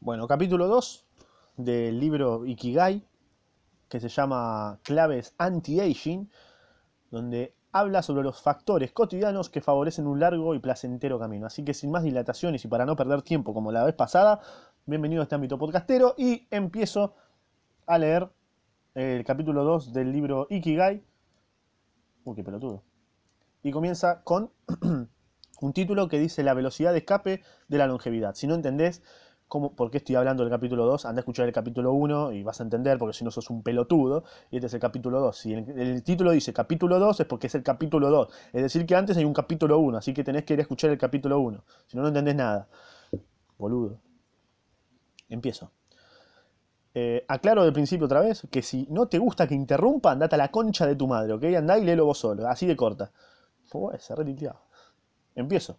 Bueno, capítulo 2 del libro Ikigai, que se llama Claves Anti-Aging, donde habla sobre los factores cotidianos que favorecen un largo y placentero camino. Así que sin más dilataciones y para no perder tiempo como la vez pasada, bienvenido a este ámbito podcastero y empiezo a leer el capítulo 2 del libro Ikigai. Uy, qué pelotudo. Y comienza con un título que dice la velocidad de escape de la longevidad. Si no entendés por qué estoy hablando del capítulo 2, anda a escuchar el capítulo 1 y vas a entender, porque si no sos un pelotudo, y este es el capítulo 2. Si el, título dice capítulo 2 es porque es el capítulo 2. Es decir, que antes hay un capítulo 1, así que tenés que ir a escuchar el capítulo 1. Si no, no entendés nada. Boludo. Empiezo. Eh, aclaro de principio otra vez que si no te gusta que interrumpa, andate a la concha de tu madre, ¿ok? Andá y léelo vos solo, así de corta. Pues, se. Empiezo.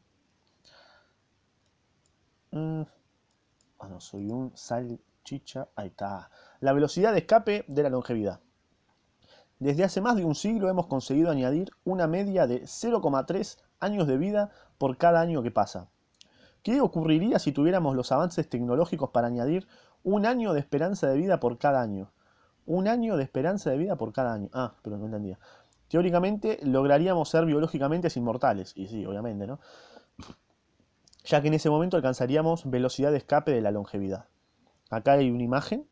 Mm. No, soy un salchicha. Ahí está. La velocidad de escape de la longevidad. Desde hace más de un siglo hemos conseguido añadir una media de 0,3 años de vida por cada año que pasa. ¿Qué ocurriría si tuviéramos los avances tecnológicos para añadir un año de esperanza de vida por cada año? Un año de esperanza de vida por cada año. Ah, pero no entendía. Teóricamente lograríamos ser biológicamente inmortales. Y sí, obviamente, ¿no? Ya que en ese momento alcanzaríamos velocidad de escape de la longevidad. Acá hay una imagen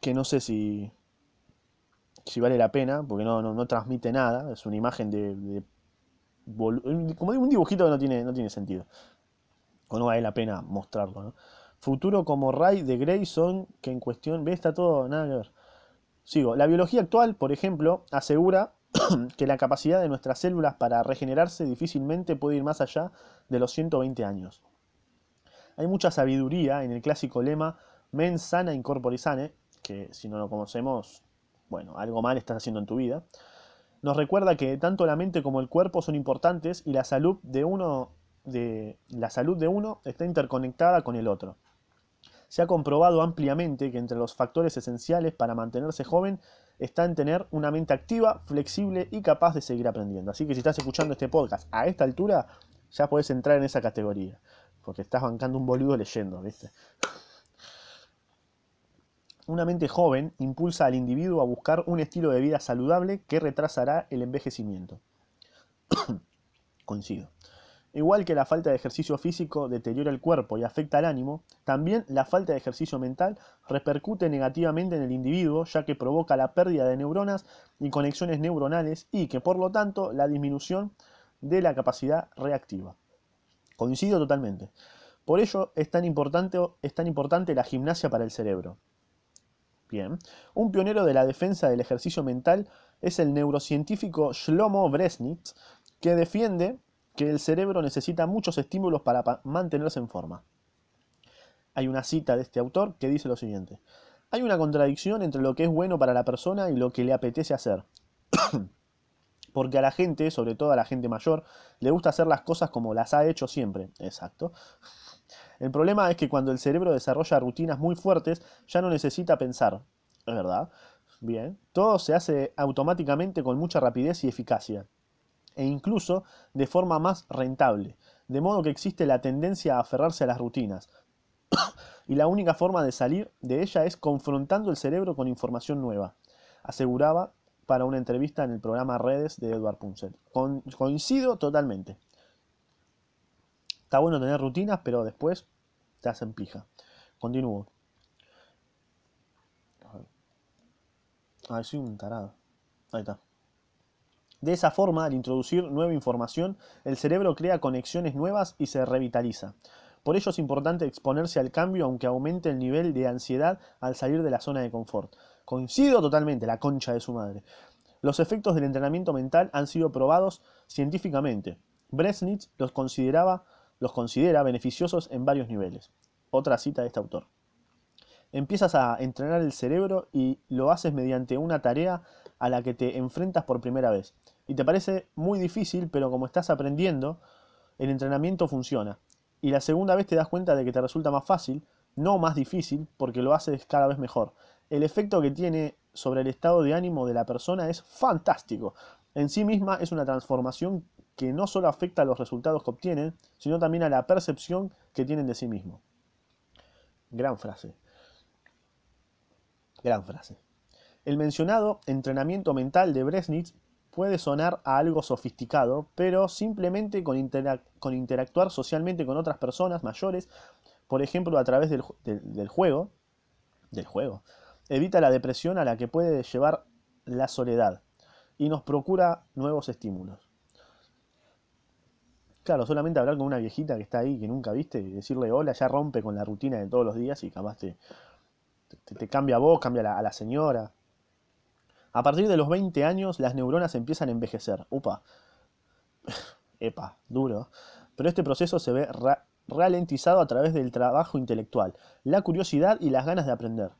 que no sé si, si vale la pena, porque no, no, no transmite nada. Es una imagen de, como un dibujito que no tiene, no tiene sentido. O no vale la pena mostrarlo. Futuro como Ray de Grayson, que en cuestión, ve, está todo, nada que ver. Sigo, la biología actual, por ejemplo, asegura que la capacidad de nuestras células para regenerarse difícilmente puede ir más allá de los 120 años. Hay mucha sabiduría en el clásico lema mens sana in corpore sane, que si no lo conocemos, bueno, algo mal estás haciendo en tu vida. Nos recuerda que tanto la mente como el cuerpo son importantes y la salud de uno, de, la salud de uno está interconectada con el otro. Se ha comprobado ampliamente que entre los factores esenciales para mantenerse joven está en tener una mente activa, flexible y capaz de seguir aprendiendo. Así que si estás escuchando este podcast a esta altura, ya puedes entrar en esa categoría. Porque estás bancando un boludo leyendo, ¿viste? Una mente joven impulsa al individuo a buscar un estilo de vida saludable que retrasará el envejecimiento. Coincido. Igual que la falta de ejercicio físico deteriora el cuerpo y afecta al ánimo, también la falta de ejercicio mental repercute negativamente en el individuo ya que provoca la pérdida de neuronas y conexiones neuronales y que por lo tanto la disminución de la capacidad reactiva. Coincido totalmente. Por ello es tan importante, es tan importante la gimnasia para el cerebro. Bien. Un pionero de la defensa del ejercicio mental es el neurocientífico Shlomo Bresnitz, que defiende que el cerebro necesita muchos estímulos para mantenerse en forma. Hay una cita de este autor que dice lo siguiente. Hay una contradicción entre lo que es bueno para la persona y lo que le apetece hacer. Porque a la gente, sobre todo a la gente mayor, le gusta hacer las cosas como las ha hecho siempre. Exacto. El problema es que cuando el cerebro desarrolla rutinas muy fuertes, ya no necesita pensar. ¿Es verdad? Bien. Todo se hace automáticamente con mucha rapidez y eficacia. E incluso de forma más rentable. De modo que existe la tendencia a aferrarse a las rutinas. y la única forma de salir de ella es confrontando el cerebro con información nueva. Aseguraba para una entrevista en el programa Redes de Edward. Con, coincido totalmente. Está bueno tener rutinas, pero después te hacen pija. Continúo. A ver, soy un tarado. Ahí está. De esa forma, al introducir nueva información, el cerebro crea conexiones nuevas y se revitaliza. Por ello es importante exponerse al cambio aunque aumente el nivel de ansiedad al salir de la zona de confort. Coincido totalmente, la concha de su madre. Los efectos del entrenamiento mental han sido probados científicamente. Bresnitz los, consideraba, los considera beneficiosos en varios niveles. Otra cita de este autor. Empiezas a entrenar el cerebro y lo haces mediante una tarea a la que te enfrentas por primera vez. Y te parece muy difícil, pero como estás aprendiendo, el entrenamiento funciona. Y la segunda vez te das cuenta de que te resulta más fácil, no más difícil, porque lo haces cada vez mejor. El efecto que tiene sobre el estado de ánimo de la persona es fantástico. En sí misma es una transformación que no solo afecta a los resultados que obtienen, sino también a la percepción que tienen de sí mismo. Gran frase. Gran frase. El mencionado entrenamiento mental de Bresnitz puede sonar a algo sofisticado, pero simplemente con, interactuar socialmente con otras personas mayores, por ejemplo a través del, juego, del juego, evita la depresión a la que puede llevar la soledad y nos procura nuevos estímulos. Claro, solamente hablar con una viejita que está ahí, que nunca viste, y decirle hola, ya rompe con la rutina de todos los días y capaz te, cambia a vos, cambia a la, señora. A partir de los 20 años, las neuronas empiezan a envejecer. Upa. Epa, duro. Pero este proceso se ve ralentizado a través del trabajo intelectual, la curiosidad y las ganas de aprender.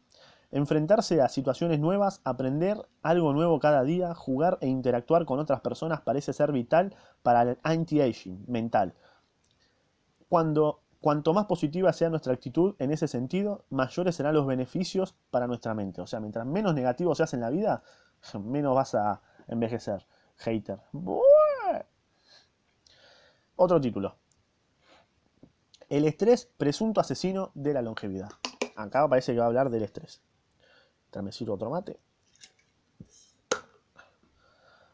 Enfrentarse a situaciones nuevas, aprender algo nuevo cada día, jugar e interactuar con otras personas parece ser vital para el anti-aging mental. Cuando, cuanto más positiva sea nuestra actitud en ese sentido, mayores serán los beneficios para nuestra mente. O sea, mientras menos negativo seas en la vida, menos vas a envejecer. Hater. Otro título. El estrés presunto asesino de la longevidad. Acá parece que va a hablar del estrés. Me sirvo otro mate.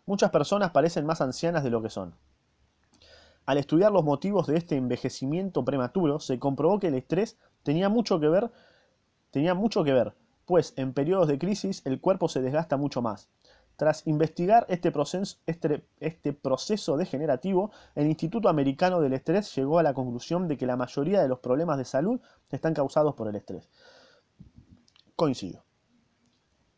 Muchas personas parecen más ancianas de lo que son. Al estudiar los motivos de este envejecimiento prematuro, se comprobó que el estrés tenía mucho que ver, tenía mucho que ver, pues en periodos de crisis el cuerpo se desgasta mucho más. Tras investigar este proceso, este, este proceso degenerativo, el Instituto Americano del Estrés llegó a la conclusión de que la mayoría de los problemas de salud están causados por el estrés. Coincido.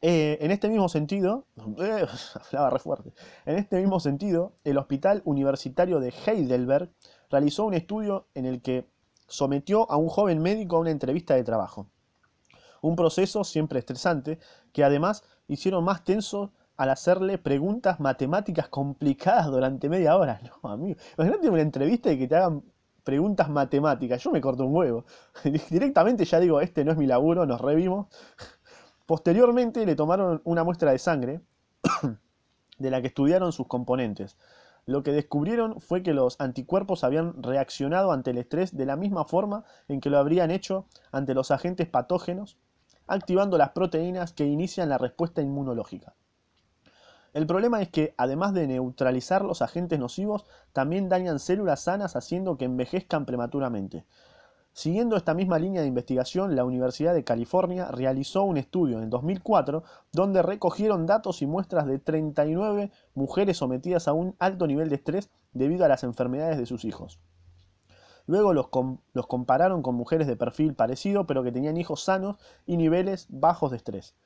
Eh, en este mismo sentido, eh, re fuerte, en este mismo sentido, el Hospital Universitario de Heidelberg realizó un estudio en el que sometió a un joven médico a una entrevista de trabajo. Un proceso siempre estresante que además hicieron más tenso al hacerle preguntas matemáticas complicadas durante media hora. No, amigo. Imagínate una entrevista y que te hagan preguntas matemáticas. Yo me corto un huevo. Directamente ya digo, este no es mi laburo, nos revimos. Posteriormente le tomaron una muestra de sangre de la que estudiaron sus componentes. Lo que descubrieron fue que los anticuerpos habían reaccionado ante el estrés de la misma forma en que lo habrían hecho ante los agentes patógenos, activando las proteínas que inician la respuesta inmunológica. El problema es que, además de neutralizar los agentes nocivos, también dañan células sanas haciendo que envejezcan prematuramente. Siguiendo esta misma línea de investigación, la Universidad de California realizó un estudio en 2004 donde recogieron datos y muestras de 39 mujeres sometidas a un alto nivel de estrés debido a las enfermedades de sus hijos. Luego los, compararon con mujeres de perfil parecido pero que tenían hijos sanos y niveles bajos de estrés.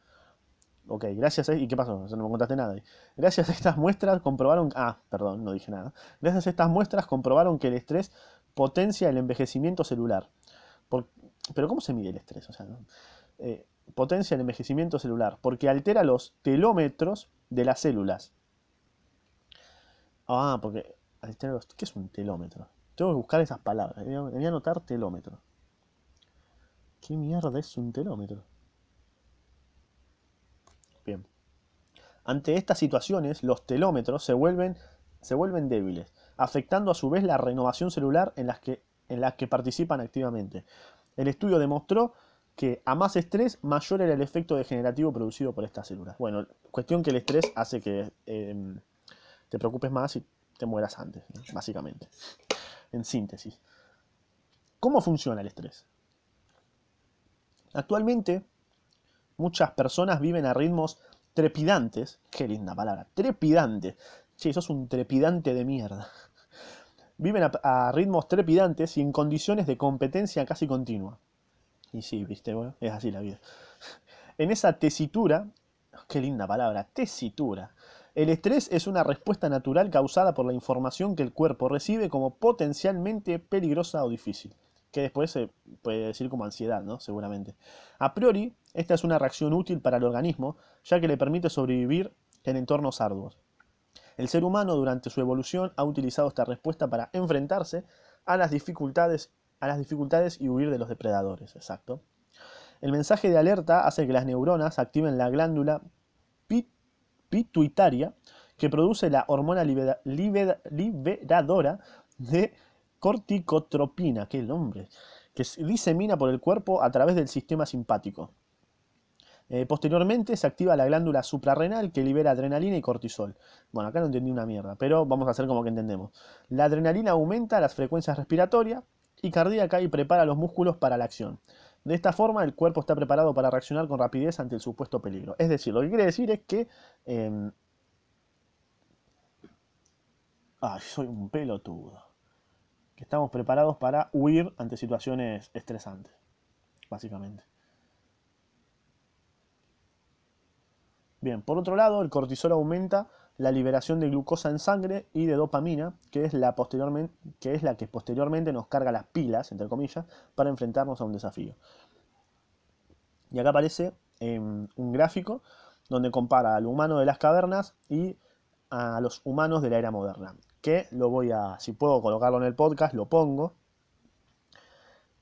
Ok, gracias a... ¿Y qué pasó? No me contaste nada. Gracias a estas muestras comprobaron... Ah, perdón, no dije nada. Gracias a estas muestras comprobaron que el estrés potencia el envejecimiento celular pero ¿cómo se mide el estrés? Eh, potencia el envejecimiento celular, porque altera los telómetros de las células. Ah, porque altera los... ¿Qué es un telómetro? Tengo que buscar esas palabras. Voy a anotar telómetro. ¿Qué mierda es un telómetro? Bien. Ante estas situaciones, los telómetros se vuelven, se vuelven débiles, afectando a su vez la renovación celular en las que en las que participan activamente. El estudio demostró que a más estrés, mayor era el efecto degenerativo producido por estas células. Bueno, cuestión que el estrés hace que em, te preocupes más y te mueras antes, básicamente. En síntesis. ¿Cómo funciona el estrés? Actualmente, muchas personas viven a ritmos trepidantes. Qué linda palabra, trepidante. Sí, sos un trepidante de mierda viven a, ritmos trepidantes y en condiciones de competencia casi continua. Y sí, viste, bueno, es así la vida. En esa tesitura, qué linda palabra, tesitura. El estrés es una respuesta natural causada por la información que el cuerpo recibe como potencialmente peligrosa o difícil. Que después se puede decir como ansiedad, ¿no? Seguramente. A priori, esta es una reacción útil para el organismo, ya que le permite sobrevivir en entornos arduos. El ser humano durante su evolución ha utilizado esta respuesta para enfrentarse a las dificultades, a las dificultades y huir de los depredadores. Exacto. El mensaje de alerta hace que las neuronas activen la glándula pituitaria que produce la hormona liberadora de corticotropina, qué nombre, que se disemina por el cuerpo a través del sistema simpático. Eh, posteriormente se activa la glándula suprarrenal que libera adrenalina y cortisol. Bueno, acá no entendí una mierda, pero vamos a hacer como que entendemos. La adrenalina aumenta las frecuencias respiratorias y cardíaca y prepara los músculos para la acción. De esta forma, el cuerpo está preparado para reaccionar con rapidez ante el supuesto peligro. Es decir, lo que quiere decir es que... Eh... Ay, soy un pelotudo. Que estamos preparados para huir ante situaciones estresantes, básicamente. Bien, por otro lado, el cortisol aumenta la liberación de glucosa en sangre y de dopamina, que es la, posteriormente, que, es la que posteriormente nos carga las pilas, entre comillas, para enfrentarnos a un desafío. Y acá aparece em, un gráfico donde compara al humano de las cavernas y a los humanos de la era moderna. Que lo voy a, si puedo colocarlo en el podcast, lo pongo.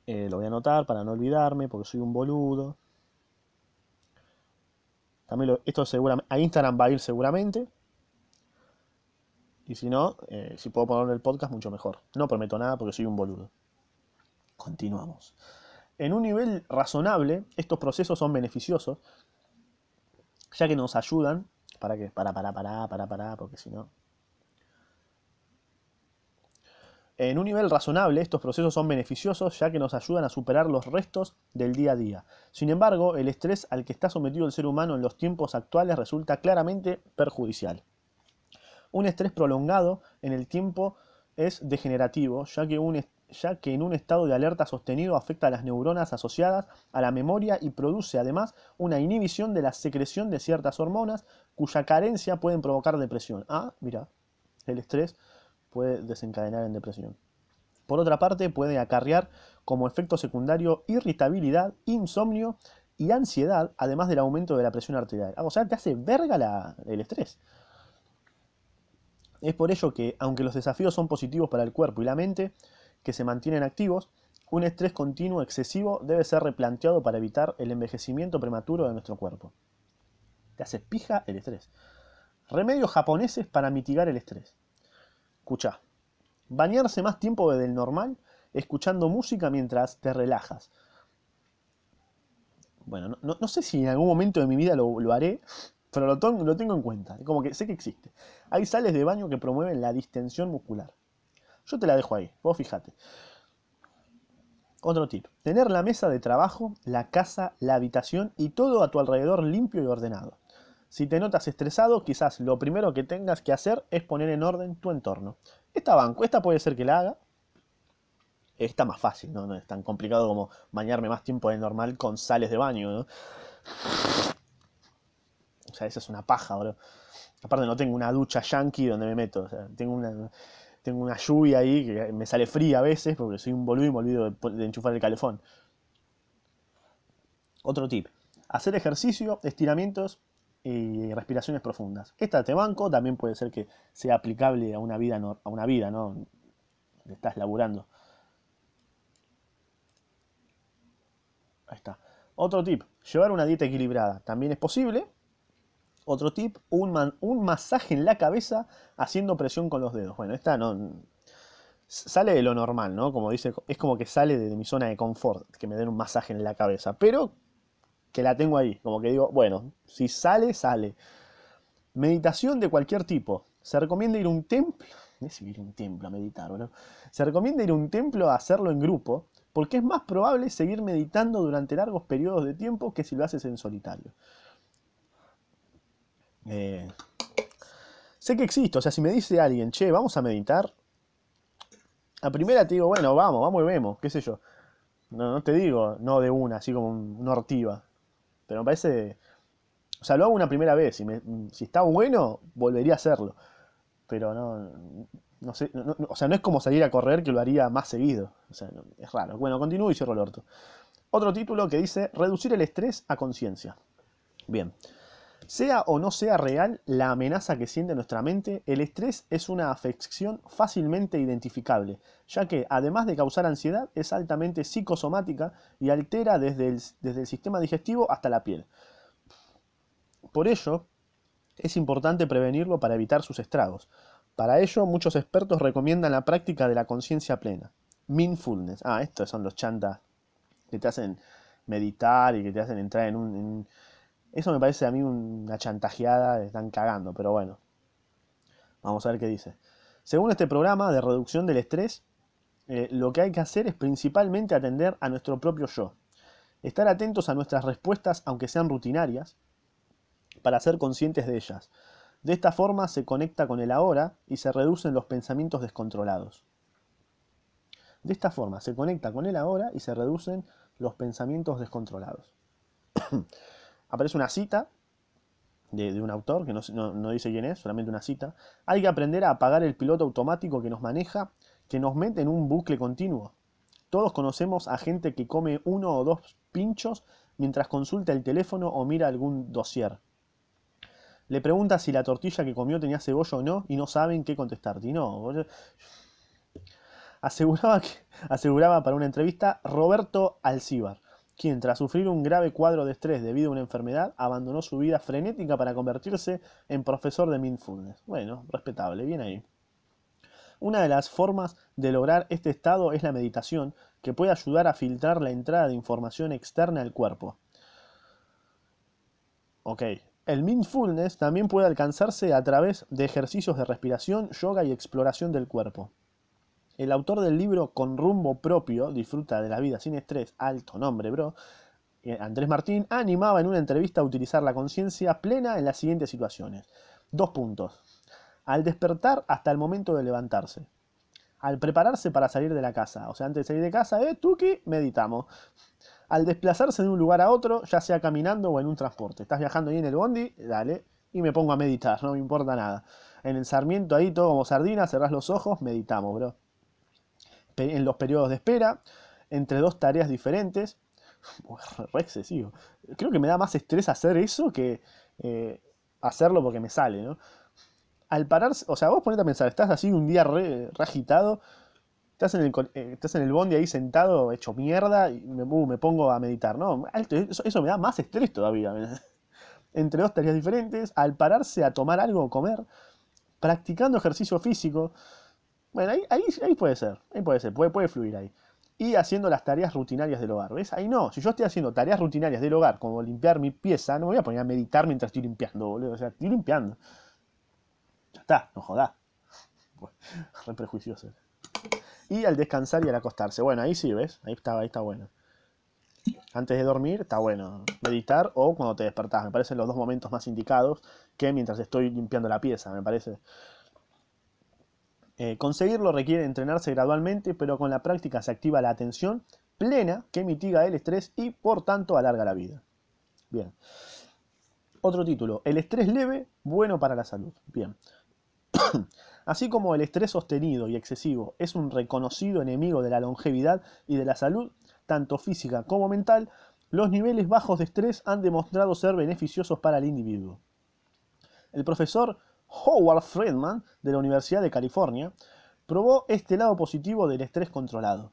Eh, lo voy a anotar para no olvidarme, porque soy un boludo. También esto a Instagram va a ir seguramente. Y si no, eh, si puedo ponerlo en el podcast, mucho mejor. No prometo nada porque soy un boludo. Continuamos. En un nivel razonable, estos procesos son beneficiosos, ya que nos ayudan. ¿Para qué? Para, para, para, para, para, porque si no. En un nivel razonable, estos procesos son beneficiosos ya que nos ayudan a superar los restos del día a día. Sin embargo, el estrés al que está sometido el ser humano en los tiempos actuales resulta claramente perjudicial. Un estrés prolongado en el tiempo es degenerativo, ya que, ya que en un estado de alerta sostenido afecta a las neuronas asociadas a la memoria y produce además una inhibición de la secreción de ciertas hormonas cuya carencia pueden provocar depresión. Ah, mira, el estrés puede desencadenar en depresión. Por otra parte, puede acarrear como efecto secundario irritabilidad, insomnio y ansiedad, además del aumento de la presión arterial. Ah, o sea, te hace verga el estrés. Es por ello que, aunque los desafíos son positivos para el cuerpo y la mente, que se mantienen activos, un estrés continuo excesivo debe ser replanteado para evitar el envejecimiento prematuro de nuestro cuerpo. Te hace pija el estrés. Remedios japoneses para mitigar el estrés. Escucha, bañarse más tiempo desde el normal escuchando música mientras te relajas. Bueno, no, sé si en algún momento de mi vida lo, haré, pero lo, lo, tengo en cuenta. Como que sé que existe. Hay sales de baño que promueven la distensión muscular. Yo te la dejo ahí, vos fíjate. Otro tip. Tener la mesa de trabajo, la casa, la habitación y todo a tu alrededor limpio y ordenado. Si te notas estresado, quizás lo primero que tengas que hacer es poner en orden tu entorno. Esta banco, esta puede ser que la haga. Está más fácil, ¿no? No es tan complicado como bañarme más tiempo de normal con sales de baño, ¿no? O sea, esa es una paja, bro. Aparte no tengo una ducha yankee donde me meto. O sea, tengo una, tengo una lluvia ahí que me sale fría a veces porque soy un boludo y me olvido de enchufar el calefón. Otro tip. Hacer ejercicio, estiramientos y respiraciones profundas. Esta te banco también puede ser que sea aplicable a una vida, a una vida, ¿no? Estás laburando. Ahí está. Otro tip, llevar una dieta equilibrada. También es posible. Otro tip, un, un masaje en la cabeza haciendo presión con los dedos. Bueno, esta no, sale de lo normal, ¿no? Como dice, es como que sale de mi zona de confort, que me den un masaje en la cabeza. Pero que la tengo ahí. Como que digo, bueno, si sale, sale. Meditación de cualquier tipo. Se recomienda ir a un templo. Es ir a un templo a meditar, ¿no? Se recomienda ir a un templo a hacerlo en grupo, porque es más probable seguir meditando durante largos periodos de tiempo que si lo haces en solitario. Eh, sé que existe, o sea, si me dice alguien, che, vamos a meditar, a primera te digo, bueno, vamos, vamos y vemos, qué sé yo. No, no te digo, no de una, así como una ortiva. Pero me parece. O sea, lo hago una primera vez. y si está bueno, volvería a hacerlo. Pero no. No sé. o sea, no es como salir a correr que lo haría más seguido. O sea, es raro. Bueno, continúo y cierro el orto. Otro título que dice: Reducir el estrés a conciencia. Bien. Sea o no sea real la amenaza que siente nuestra mente, el estrés es una afección fácilmente identificable, ya que, además de causar ansiedad, es altamente psicosomática y altera desde el, sistema digestivo hasta la piel. Por ello, es importante prevenirlo para evitar sus estragos. Para ello, muchos expertos recomiendan la práctica de la conciencia plena. Mindfulness. Ah, estos son los chantas que te hacen meditar y que te hacen entrar en un... Eso me parece a mí una chantajeada, están cagando, pero bueno, vamos a ver qué dice. Según este programa de reducción del estrés, eh, lo que hay que hacer es principalmente atender a nuestro propio yo. Estar atentos a nuestras respuestas, aunque sean rutinarias, para ser conscientes de ellas. De esta forma se conecta con el ahora y se reducen los pensamientos descontrolados. De esta forma se conecta con el ahora y se reducen los pensamientos descontrolados. Aparece una cita de, un autor que no, no- dice quién es, solamente una cita. Hay que aprender a apagar el piloto automático que nos maneja, que nos mete en un bucle continuo. Todos conocemos a gente que come uno o dos pinchos mientras consulta el teléfono o mira algún dossier. Le pregunta si la tortilla que comió tenía cebolla o no y no saben qué contestarte. Y no, aseguraba, aseguraba para una entrevista Roberto Alcíbar, quien tras sufrir un grave cuadro de estrés debido a una enfermedad, abandonó su vida frenética para convertirse en profesor de mindfulness. Bueno, respetable, bien ahí. Una de las formas de lograr este estado es la meditación, que puede ayudar a filtrar la entrada de información externa al cuerpo. Ok. El mindfulness también puede alcanzarse a través de ejercicios de respiración, yoga y exploración del cuerpo. El autor del libro Con rumbo propio, disfruta de la vida sin estrés, alto nombre, bro, eh, Andrés Martín, animaba en una entrevista a utilizar la conciencia plena en las siguientes situaciones. Dos puntos. Al despertar hasta el momento de levantarse. Al prepararse para salir de la casa. O sea, antes de salir de casa, eh, tuki, meditamos. Al desplazarse de un lugar a otro, ya sea caminando o en un transporte. Estás viajando ahí en el bondi, dale, y me pongo a meditar, no me importa nada. En el Sarmiento ahí todo como sardina, cerrás los ojos, meditamos, bro. En los periodos de espera, entre dos tareas diferentes, re excesivo. Creo que me da más estrés hacer eso que eh, hacerlo porque me sale, ¿no? Al pararse, o sea, vos ponete a pensar, estás así un día re, estás en, el, eh, estás en el bondi ahí sentado, hecho mierda, y me, uh, me pongo a meditar, ¿no? Eso me da más estrés todavía. Entre dos tareas diferentes, al pararse a tomar algo o comer, practicando ejercicio físico, bueno, ahí, ahí, ahí puede ser, ahí puede ser, puede, puede fluir ahí. Y haciendo las tareas rutinarias del hogar, ¿ves? Ahí no, si yo estoy haciendo tareas rutinarias del hogar, como limpiar mi pieza, no me voy a poner a meditar mientras estoy limpiando, boludo. O sea, estoy limpiando. Ya está, no jodas. Re prejuicioso. Y al descansar y al acostarse. Bueno, ahí sí, ¿ves? Ahí está, ahí está bueno. Antes de dormir está bueno meditar o cuando te despertás. Me parecen los dos momentos más indicados que mientras estoy limpiando la pieza, me parece. Eh, conseguirlo requiere entrenarse gradualmente, pero con la práctica se activa la atención plena que mitiga el estrés y por tanto alarga la vida. Bien. Otro título, el estrés leve, bueno para la salud. Bien. Así como el estrés sostenido y excesivo es un reconocido enemigo de la longevidad y de la salud, tanto física como mental, los niveles bajos de estrés han demostrado ser beneficiosos para el individuo. El profesor Howard Friedman de la Universidad de California probó este lado positivo del estrés controlado.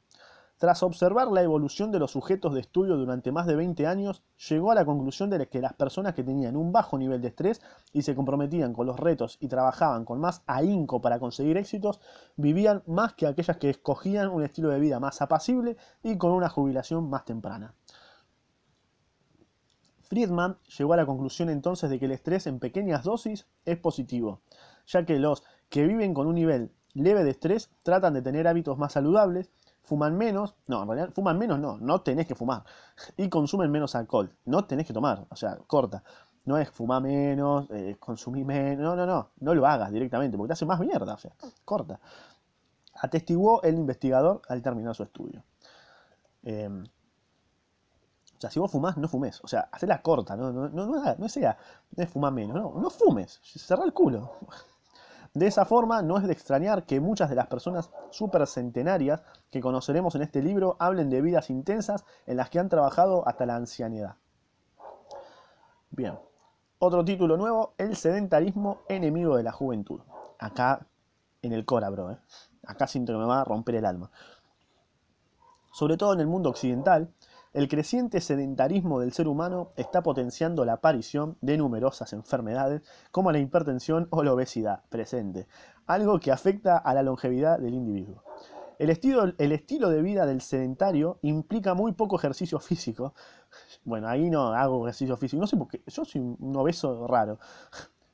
Tras observar la evolución de los sujetos de estudio durante más de 20 años, llegó a la conclusión de que las personas que tenían un bajo nivel de estrés y se comprometían con los retos y trabajaban con más ahínco para conseguir éxitos, vivían más que aquellas que escogían un estilo de vida más apacible y con una jubilación más temprana. Friedman llegó a la conclusión entonces de que el estrés en pequeñas dosis es positivo, ya que los que viven con un nivel leve de estrés tratan de tener hábitos más saludables, fuman menos, no, en realidad fuman menos no, no tenés que fumar, y consumen menos alcohol, no tenés que tomar, o sea, corta. No es fumar menos, eh, consumir menos, no, no, no, no lo hagas directamente, porque te hace más mierda, o sea, corta. Atestiguó el investigador al terminar su estudio. O si vos fumás, no fumes. O sea, hacela corta, no, no, no, no, sea, no fumar menos, no, no fumes, cerrá el culo. De esa forma, no es de extrañar que muchas de las personas supercentenarias que conoceremos en este libro hablen de vidas intensas en las que han trabajado hasta la ancianidad. Bien, otro título nuevo, El sedentarismo enemigo de la juventud. Acá en el Cora, bro, ¿eh? acá siento que me va a romper el alma. Sobre todo en el mundo occidental, el creciente sedentarismo del ser humano está potenciando la aparición de numerosas enfermedades como la hipertensión o la obesidad presente, algo que afecta a la longevidad del individuo. El estilo, de vida del sedentario implica muy poco ejercicio físico. Bueno, ahí no hago ejercicio físico. No sé por qué. Yo soy un obeso raro.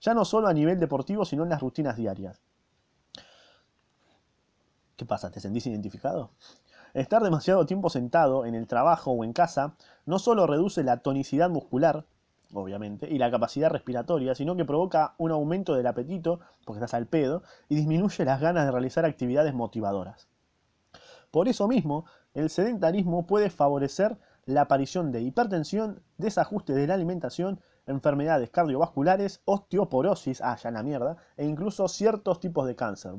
Ya no solo a nivel deportivo, sino en las rutinas diarias. ¿Qué pasa? ¿Te sentís identificado? Estar demasiado tiempo sentado en el trabajo o en casa no solo reduce la tonicidad muscular, obviamente, y la capacidad respiratoria, sino que provoca un aumento del apetito, porque estás al pedo, y disminuye las ganas de realizar actividades motivadoras. Por eso mismo, el sedentarismo puede favorecer la aparición de hipertensión, desajuste de la alimentación, enfermedades cardiovasculares, osteoporosis, ah, ya la mierda, e incluso ciertos tipos de cáncer.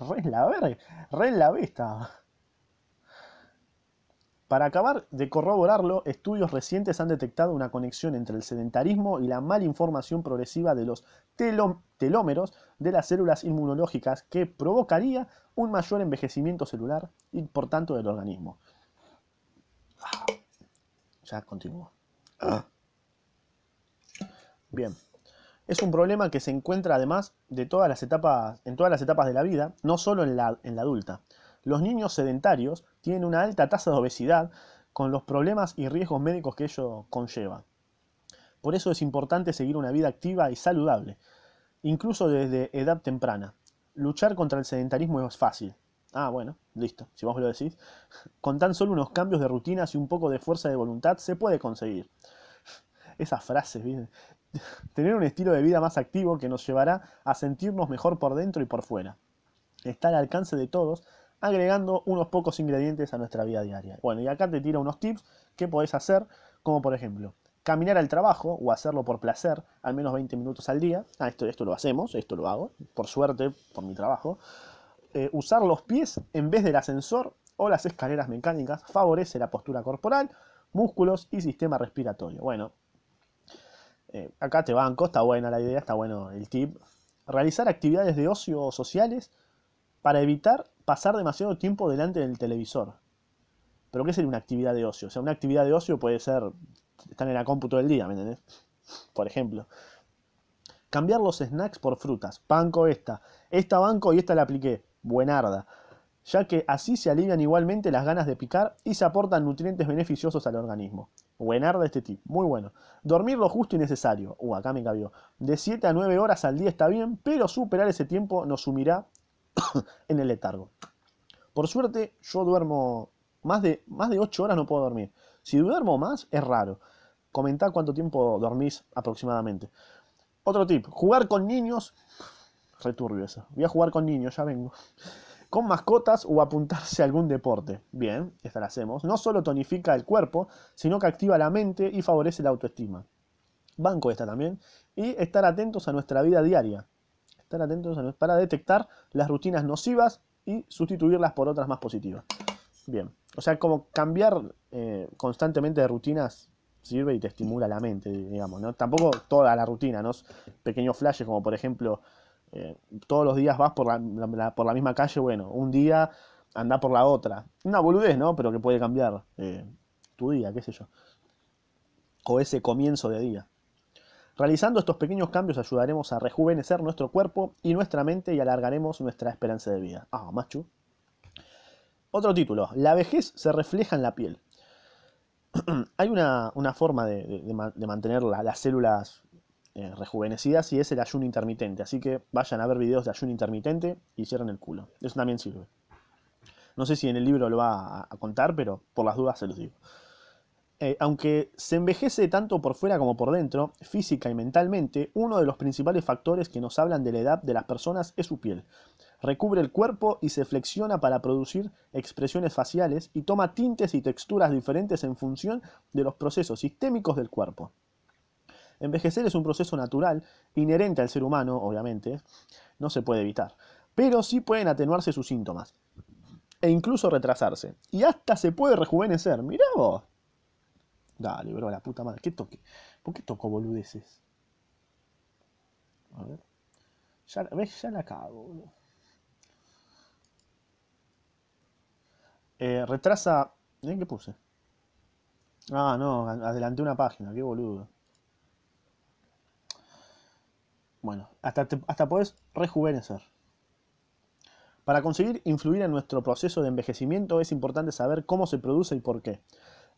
Re en la verga, re en la vista. Para acabar de corroborarlo, estudios recientes han detectado una conexión entre el sedentarismo y la malinformación progresiva de los telómeros de las células inmunológicas que provocaría un mayor envejecimiento celular y por tanto del organismo. Ya continúo. Bien. Es un problema que se encuentra además de todas las etapas, en todas las etapas de la vida, no solo en la, en la adulta. Los niños sedentarios tienen una alta tasa de obesidad con los problemas y riesgos médicos que ello conlleva. Por eso es importante seguir una vida activa y saludable, incluso desde edad temprana. Luchar contra el sedentarismo es fácil. Ah, bueno, listo, si vos lo decís. Con tan solo unos cambios de rutinas y un poco de fuerza de voluntad se puede conseguir. Esas frases, ¿viste? Tener un estilo de vida más activo que nos llevará a sentirnos mejor por dentro y por fuera. Está al alcance de todos agregando unos pocos ingredientes a nuestra vida diaria. Bueno, y acá te tiro unos tips que podés hacer, como por ejemplo, caminar al trabajo o hacerlo por placer, al menos 20 minutos al día. Ah, esto, esto lo hacemos, esto lo hago, por suerte, por mi trabajo. Eh, usar los pies en vez del ascensor o las escaleras mecánicas favorece la postura corporal, músculos y sistema respiratorio. Bueno, eh, acá te banco, está buena la idea, está bueno el tip. Realizar actividades de ocio sociales para evitar pasar demasiado tiempo delante del televisor. ¿Pero qué sería una actividad de ocio? O sea, una actividad de ocio puede ser estar en la cómputo del día, ¿me entendés? Por ejemplo. Cambiar los snacks por frutas. Banco esta. Esta banco y esta la apliqué. Buenarda. Ya que así se alivian igualmente las ganas de picar y se aportan nutrientes beneficiosos al organismo. Buenarda este tip. Muy bueno. Dormir lo justo y necesario. Uh, acá me cabió. De 7 a 9 horas al día está bien, pero superar ese tiempo nos sumirá en el letargo. Por suerte, yo duermo más de, más de 8 horas no puedo dormir. Si duermo más, es raro. Comentá cuánto tiempo dormís aproximadamente. Otro tip, jugar con niños. Returbio eso. Voy a jugar con niños, ya vengo. Con mascotas o apuntarse a algún deporte. Bien, esta la hacemos. No solo tonifica el cuerpo, sino que activa la mente y favorece la autoestima. Banco esta también. Y estar atentos a nuestra vida diaria estar atentos para detectar las rutinas nocivas y sustituirlas por otras más positivas. Bien, o sea, como cambiar eh, constantemente de rutinas sirve y te estimula la mente, digamos, ¿no? Tampoco toda la rutina, ¿no? Pequeños flashes como por ejemplo, eh, todos los días vas por la, por la misma calle, bueno, un día anda por la otra. Una boludez, ¿no? Pero que puede cambiar eh, tu día, qué sé yo. O ese comienzo de día. Realizando estos pequeños cambios ayudaremos a rejuvenecer nuestro cuerpo y nuestra mente y alargaremos nuestra esperanza de vida. Ah, machu. Otro título. La vejez se refleja en la piel. Hay una, forma de, mantener las células eh, rejuvenecidas y es el ayuno intermitente. Así que vayan a ver videos de ayuno intermitente y cierren el culo. Eso también sirve. No sé si en el libro lo va a contar, pero por las dudas se los digo. Eh, aunque se envejece tanto por fuera como por dentro, física y mentalmente, uno de los principales factores que nos hablan de la edad de las personas es su piel. Recubre el cuerpo y se flexiona para producir expresiones faciales y toma tintes y texturas diferentes en función de los procesos sistémicos del cuerpo. Envejecer es un proceso natural, inherente al ser humano, obviamente, no se puede evitar, pero sí pueden atenuarse sus síntomas e incluso retrasarse. Y hasta se puede rejuvenecer, mirá vos. Dale, bro, la puta madre. ¿Qué toque? ¿Por qué toco boludeces? A ver. Ya, ¿Ves? Ya la cago, boludo. Eh, retrasa. ¿En qué puse? Ah, no, adelanté una página, qué boludo. Bueno, hasta, hasta podés rejuvenecer. Para conseguir influir en nuestro proceso de envejecimiento es importante saber cómo se produce y por qué.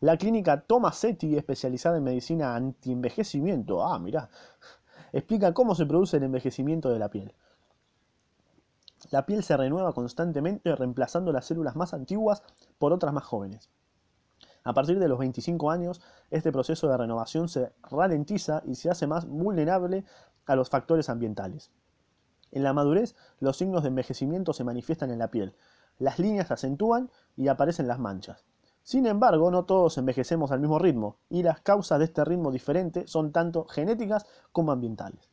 La clínica Tomasetti, especializada en medicina anti-envejecimiento, ah, mirá, explica cómo se produce el envejecimiento de la piel. La piel se renueva constantemente reemplazando las células más antiguas por otras más jóvenes. A partir de los 25 años, este proceso de renovación se ralentiza y se hace más vulnerable a los factores ambientales. En la madurez, los signos de envejecimiento se manifiestan en la piel. Las líneas se acentúan y aparecen las manchas. Sin embargo, no todos envejecemos al mismo ritmo, y las causas de este ritmo diferente son tanto genéticas como ambientales.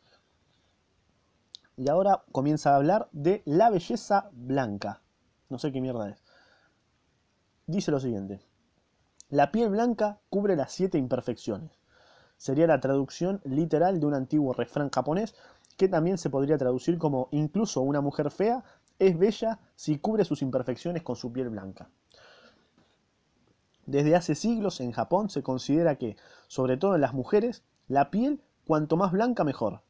Y ahora comienza a hablar de la belleza blanca. No sé qué mierda es. Dice lo siguiente. La piel blanca cubre las siete imperfecciones. Sería la traducción literal de un antiguo refrán japonés que también se podría traducir como incluso una mujer fea es bella si cubre sus imperfecciones con su piel blanca. Desde hace siglos en Japón se considera que, sobre todo en las mujeres, la piel cuanto más blanca mejor.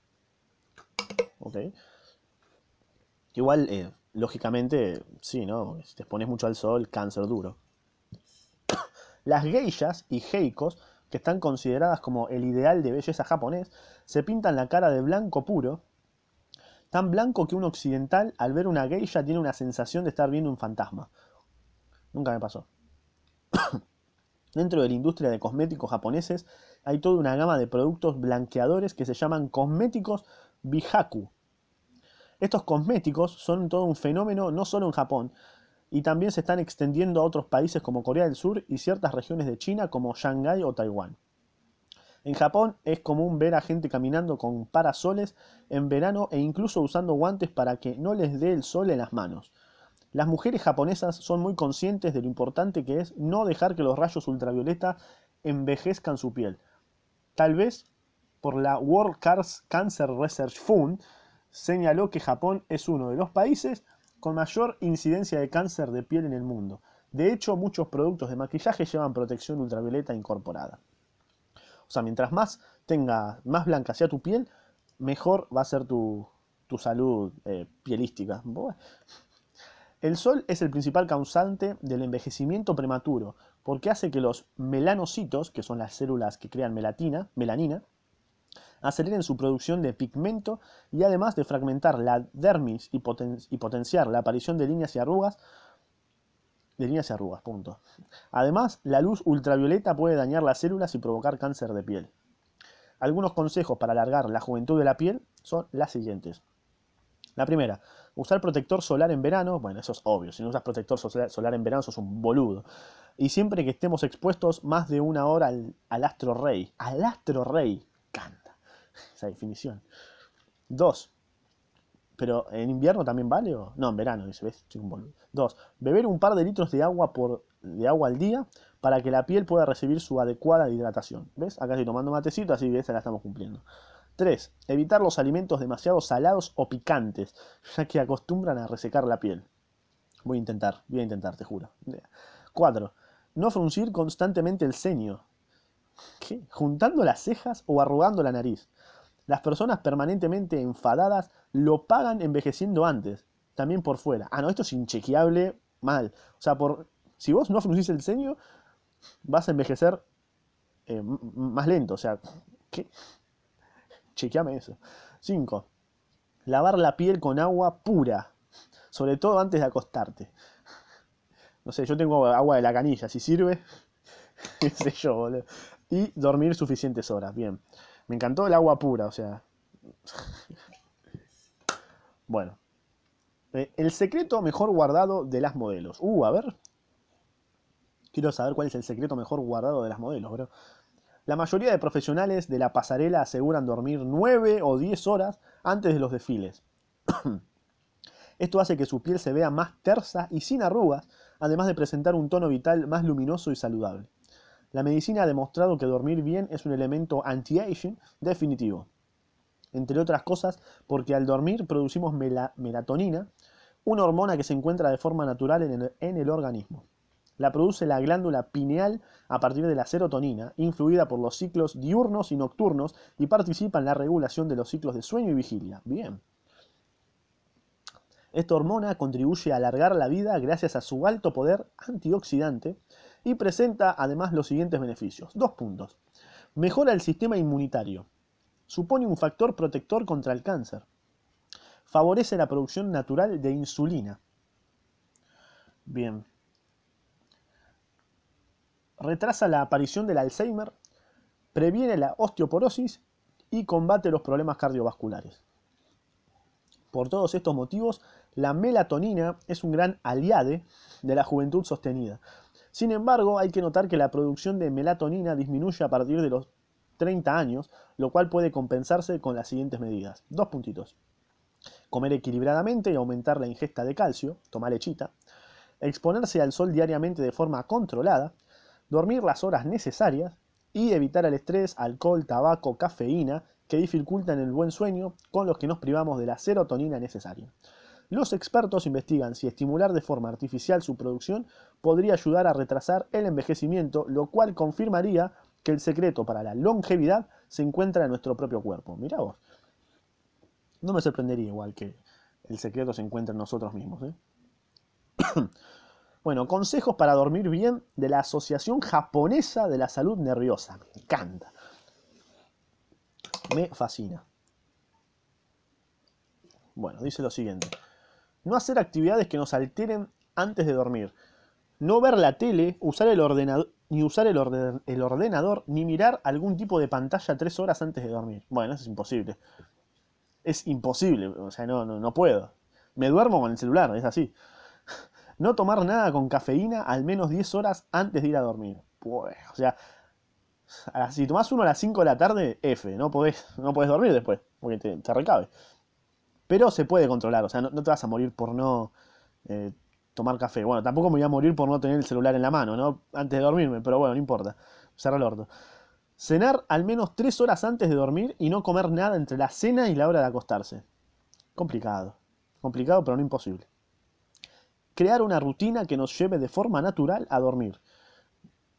Igual, eh, lógicamente, sí, ¿no? Si te expones mucho al sol, cáncer duro. Las geishas y heikos, que están consideradas como el ideal de belleza japonés, se pintan la cara de blanco puro, tan blanco que un occidental al ver una geisha tiene una sensación de estar viendo un fantasma. Nunca me pasó. Dentro de la industria de cosméticos japoneses hay toda una gama de productos blanqueadores que se llaman cosméticos bihaku. Estos cosméticos son todo un fenómeno no solo en Japón, y también se están extendiendo a otros países como Corea del Sur y ciertas regiones de China como Shanghái o Taiwán. En Japón es común ver a gente caminando con parasoles en verano e incluso usando guantes para que no les dé el sol en las manos. Las mujeres japonesas son muy conscientes de lo importante que es no dejar que los rayos ultravioleta envejezcan su piel. Tal vez por la World Cancer Research Fund señaló que Japón es uno de los países con mayor incidencia de cáncer de piel en el mundo. De hecho, muchos productos de maquillaje llevan protección ultravioleta incorporada. O sea, mientras más tenga, más blanca sea tu piel, mejor va a ser tu, salud eh, pielística. El sol es el principal causante del envejecimiento prematuro, porque hace que los melanocitos, que son las células que crean melatina, melanina, aceleren su producción de pigmento y además de fragmentar la dermis y, potenciar la aparición de líneas y arrugas, de líneas y arrugas. Además, la luz ultravioleta puede dañar las células y provocar cáncer de piel. Algunos consejos para alargar la juventud de la piel son las siguientes. La primera, usar protector solar en verano. Bueno, eso es obvio. Si no usas protector solar en verano, sos un boludo. Y siempre que estemos expuestos más de una hora al, astro rey. Al astro rey. Canta esa definición. Dos, pero en invierno también vale o no, en verano, dice, ¿ves? Dos, beber un par de litros de agua por de agua al día para que la piel pueda recibir su adecuada hidratación. ¿Ves? Acá estoy tomando matecito, así que esa la estamos cumpliendo. Tres, Evitar los alimentos demasiado salados o picantes, ya que acostumbran a resecar la piel. Voy a intentar, voy a intentar, te juro. Cuatro, No fruncir constantemente el ceño. ¿Qué? Juntando las cejas o arrugando la nariz. Las personas permanentemente enfadadas lo pagan envejeciendo antes, también por fuera. Ah, no, esto es inchequeable mal. O sea, por, si vos no fruncís el ceño, vas a envejecer eh, más lento. O sea, ¿qué? Chequeame eso. 5. Lavar la piel con agua pura, sobre todo antes de acostarte. No sé, yo tengo agua de la canilla, si sirve, qué sé yo, boludo. Y dormir suficientes horas, bien. Me encantó el agua pura, o sea. bueno. Eh, el secreto mejor guardado de las modelos. Uh, a ver. Quiero saber cuál es el secreto mejor guardado de las modelos, bro. La mayoría de profesionales de la pasarela aseguran dormir 9 o 10 horas antes de los desfiles. Esto hace que su piel se vea más tersa y sin arrugas, además de presentar un tono vital más luminoso y saludable. La medicina ha demostrado que dormir bien es un elemento anti-aging definitivo. Entre otras cosas, porque al dormir producimos melatonina, una hormona que se encuentra de forma natural en el, en el organismo. La produce la glándula pineal a partir de la serotonina, influida por los ciclos diurnos y nocturnos, y participa en la regulación de los ciclos de sueño y vigilia. Bien. Esta hormona contribuye a alargar la vida gracias a su alto poder antioxidante y presenta además los siguientes beneficios. Dos puntos. Mejora el sistema inmunitario. Supone un factor protector contra el cáncer. Favorece la producción natural de insulina. Bien. Retrasa la aparición del Alzheimer, previene la osteoporosis y combate los problemas cardiovasculares. Por todos estos motivos, la melatonina es un gran aliade de la juventud sostenida. Sin embargo, hay que notar que la producción de melatonina disminuye a partir de los 30 años, lo cual puede compensarse con las siguientes medidas. Dos puntitos. Comer equilibradamente y aumentar la ingesta de calcio, tomar lechita. Exponerse al sol diariamente de forma controlada. Dormir las horas necesarias y evitar el estrés, alcohol, tabaco, cafeína que dificultan el buen sueño con los que nos privamos de la serotonina necesaria. Los expertos investigan si estimular de forma artificial su producción podría ayudar a retrasar el envejecimiento, lo cual confirmaría que el secreto para la longevidad se encuentra en nuestro propio cuerpo. Mirá vos. No me sorprendería igual que el secreto se encuentra en nosotros mismos. ¿eh? Bueno, consejos para dormir bien de la Asociación Japonesa de la Salud Nerviosa. Me encanta. Me fascina. Bueno, dice lo siguiente. No hacer actividades que nos alteren antes de dormir. No ver la tele, usar el ordenador, ni usar el, ordenador, ni mirar algún tipo de pantalla tres horas antes de dormir. Bueno, eso es imposible. Es imposible, o sea, no, no puedo. Me duermo con el celular, es así. No tomar nada con cafeína al menos 10 horas antes de ir a dormir. Pues, o sea, si tomás uno a las 5 de la tarde, F, no podés, no dormir después, porque te, recabe. Pero se puede controlar, o sea, no, te vas a morir por no eh, tomar café. Bueno, tampoco me voy a morir por no tener el celular en la mano, ¿no? Antes de dormirme, pero bueno, no importa. Cerra el orto. Cenar al menos 3 horas antes de dormir y no comer nada entre la cena y la hora de acostarse. Complicado. Complicado, pero no imposible. Crear una rutina que nos lleve de forma natural a dormir.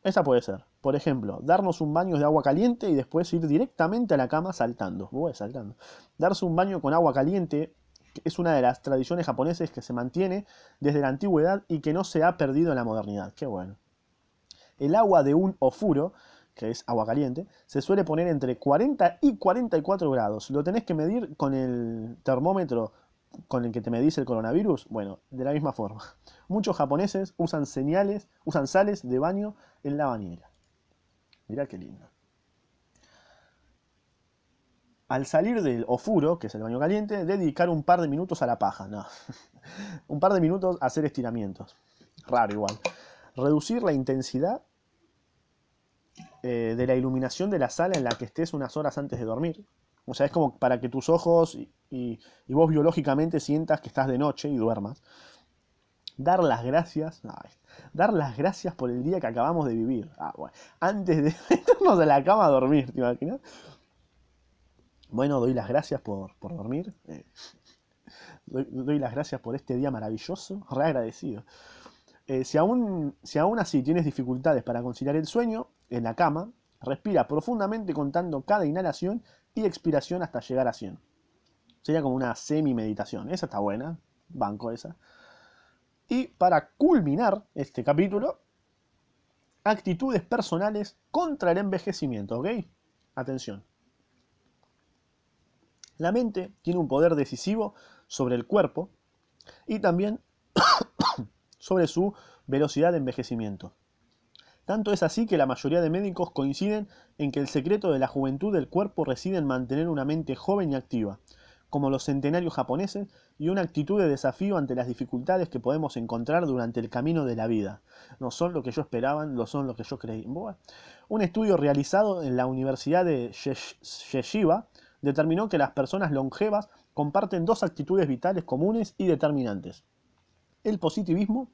Esa puede ser. Por ejemplo, darnos un baño de agua caliente y después ir directamente a la cama saltando. Uy, saltando. Darse un baño con agua caliente es una de las tradiciones japonesas que se mantiene desde la antigüedad y que no se ha perdido en la modernidad. Qué bueno. El agua de un ofuro, que es agua caliente, se suele poner entre 40 y 44 grados. Lo tenés que medir con el termómetro con el que te medís el coronavirus? Bueno, de la misma forma. Muchos japoneses usan señales, usan sales de baño en la bañera. Mirá qué lindo. Al salir del ofuro, que es el baño caliente, dedicar un par de minutos a la paja. No. un par de minutos a hacer estiramientos. Raro igual. Reducir la intensidad eh, de la iluminación de la sala en la que estés unas horas antes de dormir. O sea, es como para que tus ojos y, vos biológicamente sientas que estás de noche y duermas. Dar las gracias. dar las gracias por el día que acabamos de vivir. Ah, antes de meternos a la cama a dormir, ¿te imaginas? Bueno, doy las gracias por, dormir. Eh, doy, las gracias por este día maravilloso. Re agradecido. Eh, si, aún, si aún así tienes dificultades para conciliar el sueño en la cama, respira profundamente contando cada inhalación y expiración hasta llegar a 100. Sería como una semi-meditación. Esa está buena. Banco esa. Y para culminar este capítulo, actitudes personales contra el envejecimiento, ¿ok? Atención. La mente tiene un poder decisivo sobre el cuerpo y también sobre su velocidad de envejecimiento. Tanto es así que la mayoría de médicos coinciden en que el secreto de la juventud del cuerpo reside en mantener una mente joven y activa, como los centenarios japoneses, y una actitud de desafío ante las dificultades que podemos encontrar durante el camino de la vida. No son lo que yo esperaba, lo son lo que yo creí. un estudio realizado en la Universidad de Yeshiva determinó que las personas longevas comparten dos actitudes vitales comunes y determinantes. El positivismo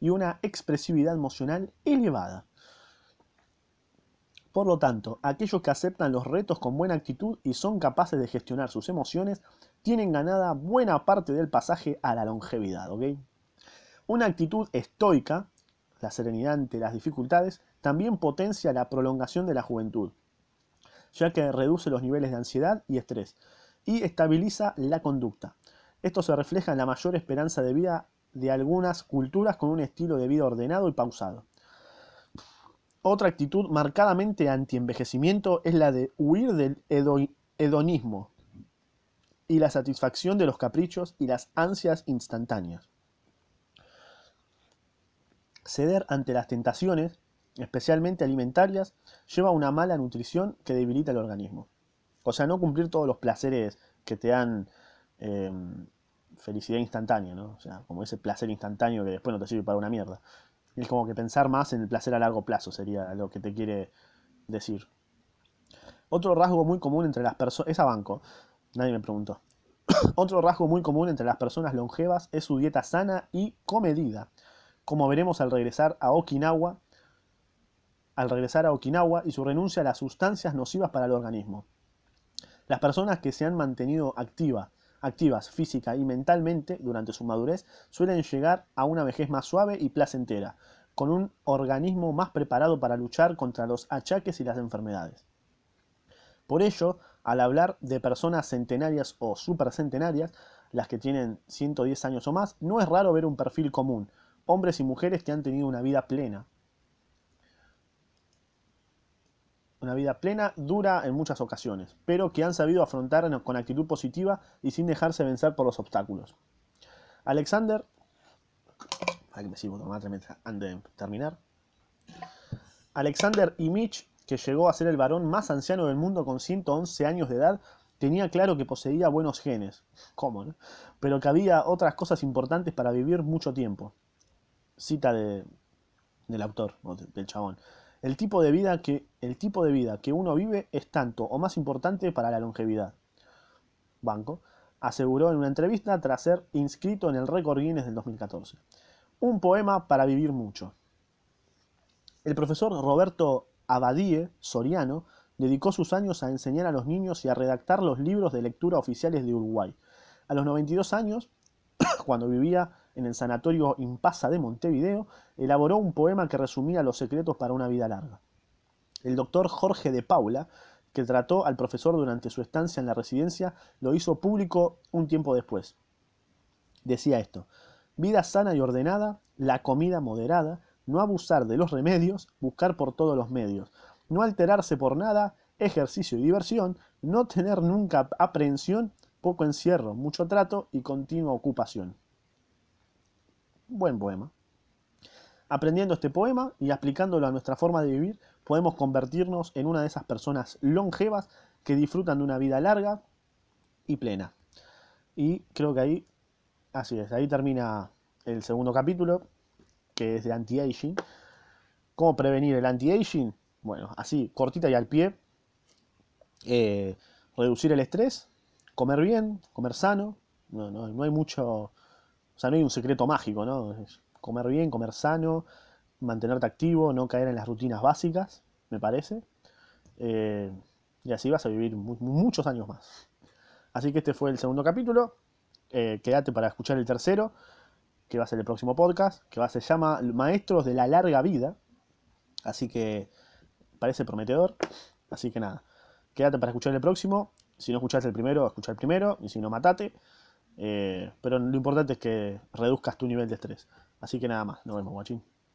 y una expresividad emocional elevada. Por lo tanto, aquellos que aceptan los retos con buena actitud y son capaces de gestionar sus emociones, tienen ganada buena parte del pasaje a la longevidad. Una actitud estoica, la serenidad ante las dificultades, también potencia la prolongación de la juventud, ya que reduce los niveles de ansiedad y estrés y estabiliza la conducta. Esto se refleja en la mayor esperanza de vida de algunas culturas con un estilo de vida ordenado y pausado. Otra actitud marcadamente anti-envejecimiento es la de huir del hedonismo y la satisfacción de los caprichos y las ansias instantáneas. Ceder ante las tentaciones, especialmente alimentarias, lleva a una mala nutrición que debilita el organismo. O sea, no cumplir todos los placeres que te dan em, felicidad instantánea, ¿no? O sea, como ese placer instantáneo que después no te sirve para una mierda. Es como que pensar más en el placer a largo plazo sería lo que te quiere decir. Otro rasgo muy común entre las personas... Es a banco, nadie me preguntó. Otro rasgo muy común entre las personas longevas es su dieta sana y comedida, como veremos al regresar a Okinawa, al regresar a Okinawa y su renuncia a las sustancias nocivas para el organismo. Las personas que se han mantenido activa, activas física y mentalmente durante su madurez suelen llegar a una vejez más suave y placentera, con un organismo más preparado para luchar contra los achaques y las enfermedades. Por ello, al hablar de personas centenarias o supercentenarias, las que tienen 110 años o más, no es raro ver un perfil común, hombres y mujeres que han tenido una vida plena. Una vida plena dura en muchas ocasiones, pero que han sabido afrontar con actitud positiva y sin dejarse vencer por los obstáculos. Alexander, que me sigo antes de terminar. Alexander y Mitch, que llegó a ser el varón más anciano del mundo con 111 años de edad, tenía claro que poseía buenos genes, ¿cómo? Pero que había otras cosas importantes para vivir mucho tiempo cita de, del autor, del chabón. El tipo, de vida que, el tipo de vida que uno vive es tanto o más importante para la longevidad. Banco aseguró en una entrevista tras ser inscrito en el récord Guinness del 2014. Un poema para vivir mucho. El profesor Roberto Abadie Soriano dedicó sus años a enseñar a los niños y a redactar los libros de lectura oficiales de Uruguay. A los 92 años, cuando vivía en el Sanatorio Impasa de Montevideo, elaboró un poema que resumía los secretos para una vida larga. El doctor Jorge de Paula, que trató al profesor durante su estancia en la residencia, lo hizo público un tiempo después. Decía esto, vida sana y ordenada, la comida moderada, no abusar de los remedios, buscar por todos los medios, no alterarse por nada, ejercicio y diversión, no tener nunca aprehensión, poco encierro, mucho trato y continua ocupación buen poema. Aprendiendo este poema y aplicándolo a nuestra forma de vivir, podemos convertirnos en una de esas personas longevas que disfrutan de una vida larga y plena. Y creo que ahí, así es, ahí termina el segundo capítulo, que es de anti-aging. ¿Cómo prevenir el anti-aging? Bueno, así, cortita y al pie. Eh, reducir el estrés, comer bien, comer sano. No, no, no hay mucho o sea, no hay un secreto mágico, ¿no? Es comer bien, comer sano, mantenerte activo, no caer en las rutinas básicas, me parece. Eh, y así vas a vivir muchos años más. Así que este fue el segundo capítulo. Eh, quédate para escuchar el tercero, que va a ser el próximo podcast, que va, se llama Maestros de la Larga Vida. Así que parece prometedor. Así que nada, quédate para escuchar el próximo. Si no escuchaste el primero, escucha el primero. Y si no, matate. Eh, pero lo importante es que reduzcas tu nivel de estrés. Así que nada más, nos vemos, guachín.